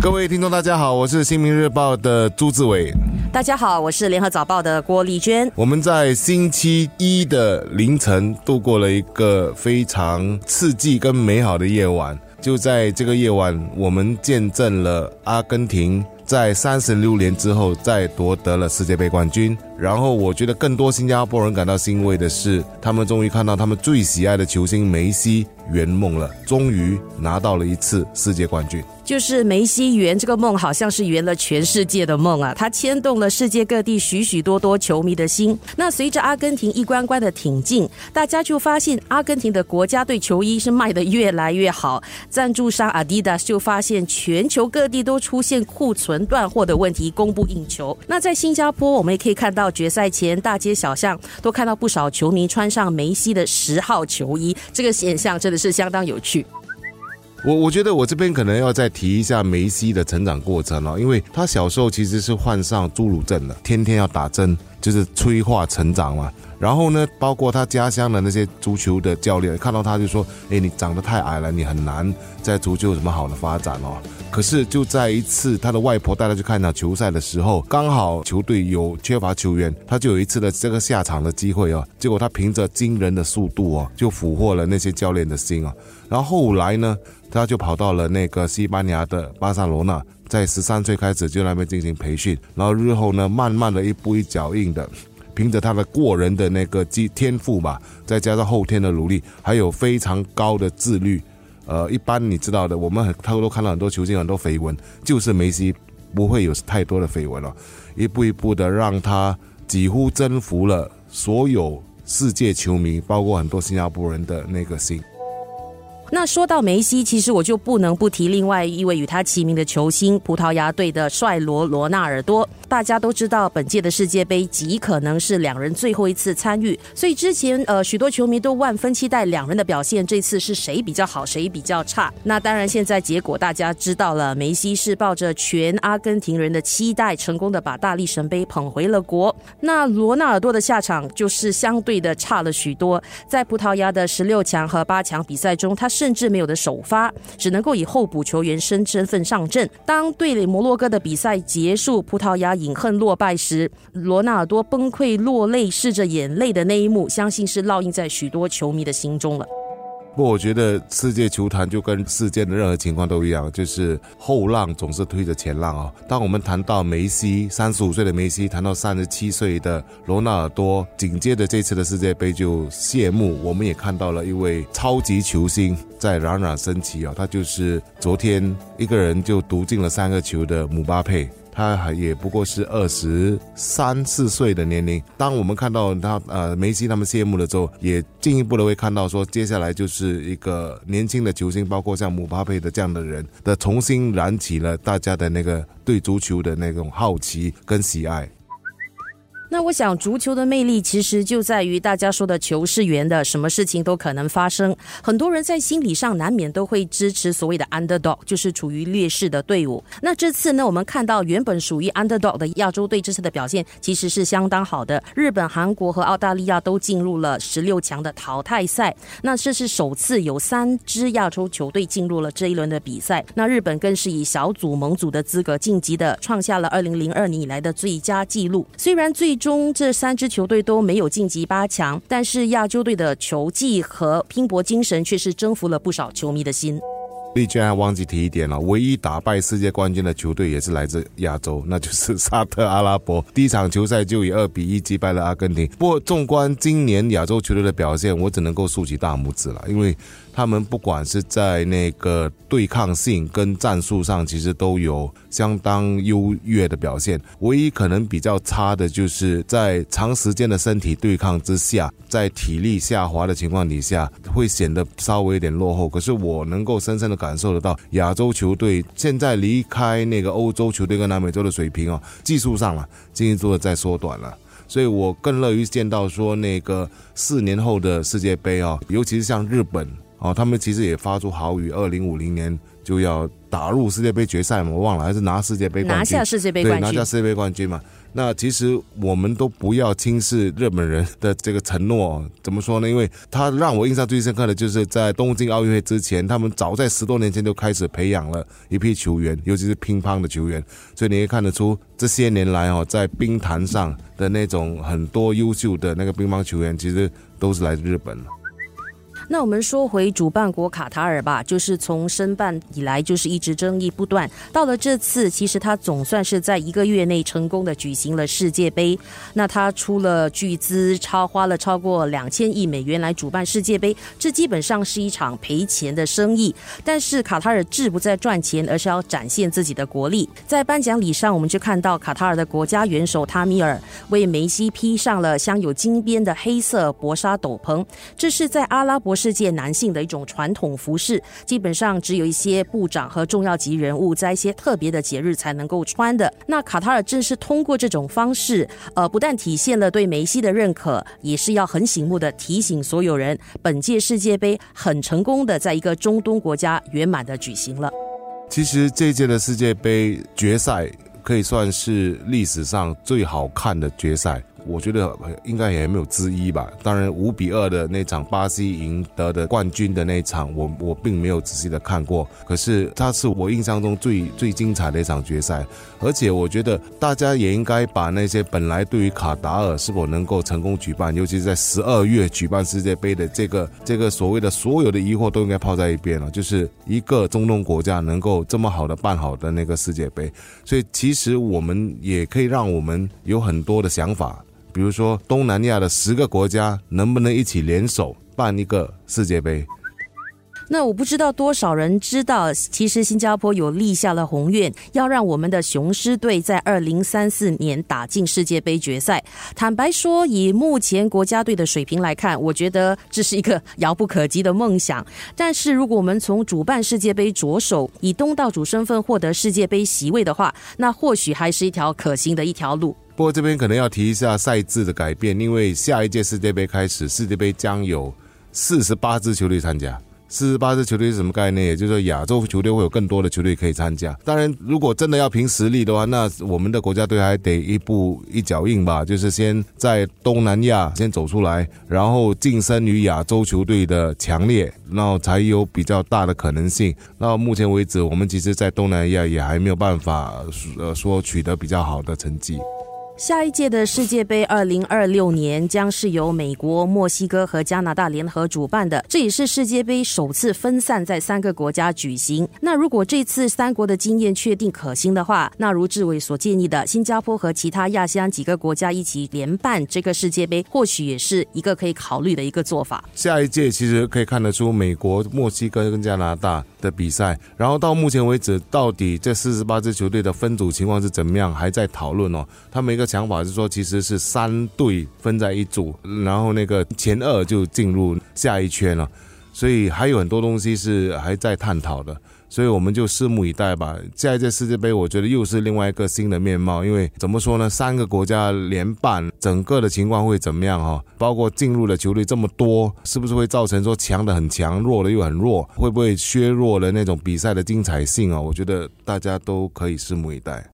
各位听众，大家好，我是新民日报的朱志伟。大家好，我是联合早报的郭丽娟。我们在星期一的凌晨度过了一个非常刺激跟美好的夜晚。就在这个夜晚，我们见证了阿根廷在三十六年之后再夺得了世界杯冠军。然后，我觉得更多新加坡人感到欣慰的是，他们终于看到他们最喜爱的球星梅西圆梦了，终于拿到了一次世界冠军。就是梅西圆这个梦，好像是圆了全世界的梦啊！他牵动了世界各地许许多多球迷的心。那随着阿根廷一关关的挺进，大家就发现阿根廷的国家队球衣是卖得越来越好。赞助商 Adidas 就发现全球各地都出现库存断货的问题，供不应求。那在新加坡，我们也可以看到决赛前大街小巷都看到不少球迷穿上梅西的十号球衣，这个现象真的是相当有趣。我我觉得我这边可能要再提一下梅西的成长过程了，因为他小时候其实是患上侏儒症的，天天要打针，就是催化成长嘛。然后呢，包括他家乡的那些足球的教练看到他就说：“哎，你长得太矮了，你很难在足球有什么好的发展哦。”可是就在一次他的外婆带他去看场球赛的时候，刚好球队有缺乏球员，他就有一次的这个下场的机会哦。结果他凭着惊人的速度哦，就俘获了那些教练的心哦。然后后来呢，他就跑到了那个西班牙的巴塞罗那，在十三岁开始就那边进行培训，然后日后呢，慢慢的一步一脚印的。凭着他的过人的那个基天赋吧，再加上后天的努力，还有非常高的自律，呃，一般你知道的，我们很他都看到很多球星很多绯闻，就是梅西不会有太多的绯闻了，一步一步的让他几乎征服了所有世界球迷，包括很多新加坡人的那个心。那说到梅西，其实我就不能不提另外一位与他齐名的球星——葡萄牙队的帅罗罗纳尔多。大家都知道，本届的世界杯极可能是两人最后一次参与，所以之前呃许多球迷都万分期待两人的表现，这次是谁比较好，谁比较差？那当然，现在结果大家知道了，梅西是抱着全阿根廷人的期待，成功的把大力神杯捧回了国。那罗纳尔多的下场就是相对的差了许多，在葡萄牙的十六强和八强比赛中，他甚至没有的首发，只能够以候补球员身身份上阵。当对垒摩洛哥的比赛结束，葡萄牙饮恨落败时，罗纳尔多崩溃落泪，拭着眼泪的那一幕，相信是烙印在许多球迷的心中了。不，我觉得世界球坛就跟世界的任何情况都一样，就是后浪总是推着前浪啊。当我们谈到梅西，三十五岁的梅西，谈到三十七岁的罗纳尔多，紧接着这次的世界杯就谢幕，我们也看到了一位超级球星在冉冉升起啊。他就是昨天一个人就独进了三个球的姆巴佩。他还也不过是二十三四岁的年龄。当我们看到他呃梅西他们谢幕的时候，也进一步的会看到说，接下来就是一个年轻的球星，包括像姆巴佩的这样的人的重新燃起了大家的那个对足球的那种好奇跟喜爱。那我想，足球的魅力其实就在于大家说的“球是圆的”，什么事情都可能发生。很多人在心理上难免都会支持所谓的 underdog，就是处于劣势的队伍。那这次呢，我们看到原本属于 underdog 的亚洲队这次的表现其实是相当好的。日本、韩国和澳大利亚都进入了十六强的淘汰赛。那这是首次有三支亚洲球队进入了这一轮的比赛。那日本更是以小组盟组的资格晋级的，创下了二零零二年以来的最佳纪录。虽然最中这三支球队都没有晋级八强，但是亚洲队的球技和拼搏精神却是征服了不少球迷的心。丽娟还忘记提一点了，唯一打败世界冠军的球队也是来自亚洲，那就是沙特阿拉伯。第一场球赛就以二比一击败了阿根廷。不过，纵观今年亚洲球队的表现，我只能够竖起大拇指了，因为。他们不管是在那个对抗性跟战术上，其实都有相当优越的表现。唯一可能比较差的，就是在长时间的身体对抗之下，在体力下滑的情况底下，会显得稍微有点落后。可是我能够深深的感受得到，亚洲球队现在离开那个欧洲球队跟南美洲的水平哦，技术上了进一步的在缩短了。所以我更乐于见到说那个四年后的世界杯哦，尤其是像日本。哦，他们其实也发出豪语，二零五零年就要打入世界杯决赛嘛，我忘了还是拿世界杯冠军，拿下世界杯冠军，拿下世界杯冠军嘛。那其实我们都不要轻视日本人的这个承诺，怎么说呢？因为他让我印象最深刻的就是在东京奥运会之前，他们早在十多年前就开始培养了一批球员，尤其是乒乓的球员。所以你可以看得出，这些年来哦，在冰坛上的那种很多优秀的那个乒乓球员，其实都是来自日本。那我们说回主办国卡塔尔吧，就是从申办以来就是一直争议不断，到了这次，其实他总算是在一个月内成功的举行了世界杯。那他出了巨资，超花了超过两千亿美元来主办世界杯，这基本上是一场赔钱的生意。但是卡塔尔志不在赚钱，而是要展现自己的国力。在颁奖礼上，我们就看到卡塔尔的国家元首塔米尔为梅西披上了镶有金边的黑色薄纱斗篷，这是在阿拉伯。世界男性的一种传统服饰，基本上只有一些部长和重要级人物在一些特别的节日才能够穿的。那卡塔尔正是通过这种方式，呃，不但体现了对梅西的认可，也是要很醒目的提醒所有人，本届世界杯很成功的在一个中东国家圆满的举行了。其实这届的世界杯决赛可以算是历史上最好看的决赛。我觉得应该也没有之一吧。当然，五比二的那场巴西赢得的冠军的那一场，我我并没有仔细的看过。可是，它是我印象中最最精彩的一场决赛。而且，我觉得大家也应该把那些本来对于卡达尔是否能够成功举办，尤其是在十二月举办世界杯的这个这个所谓的所有的疑惑都应该抛在一边了。就是一个中东国家能够这么好的办好的那个世界杯，所以其实我们也可以让我们有很多的想法。比如说，东南亚的十个国家能不能一起联手办一个世界杯？那我不知道多少人知道，其实新加坡有立下了宏愿，要让我们的雄狮队在二零三四年打进世界杯决赛。坦白说，以目前国家队的水平来看，我觉得这是一个遥不可及的梦想。但是，如果我们从主办世界杯着手，以东道主身份获得世界杯席位的话，那或许还是一条可行的一条路。不过这边可能要提一下赛制的改变，因为下一届世界杯开始，世界杯将有四十八支球队参加。四十八支球队是什么概念？也就是说，亚洲球队会有更多的球队可以参加。当然，如果真的要凭实力的话，那我们的国家队还得一步一脚印吧，就是先在东南亚先走出来，然后晋升于亚洲球队的强烈，然后才有比较大的可能性。到目前为止，我们其实，在东南亚也还没有办法呃说取得比较好的成绩。下一届的世界杯，二零二六年将是由美国、墨西哥和加拿大联合主办的，这也是世界杯首次分散在三个国家举行。那如果这次三国的经验确定可行的话，那如志伟所建议的，新加坡和其他亚细安几个国家一起联办这个世界杯，或许也是一个可以考虑的一个做法。下一届其实可以看得出，美国、墨西哥跟加拿大的比赛，然后到目前为止，到底这四十八支球队的分组情况是怎么样，还在讨论哦。他每个。想法是说，其实是三队分在一组，然后那个前二就进入下一圈了，所以还有很多东西是还在探讨的，所以我们就拭目以待吧。下一届世界杯，我觉得又是另外一个新的面貌，因为怎么说呢，三个国家联办，整个的情况会怎么样哈？包括进入的球队这么多，是不是会造成说强的很强，弱的又很弱？会不会削弱了那种比赛的精彩性啊？我觉得大家都可以拭目以待。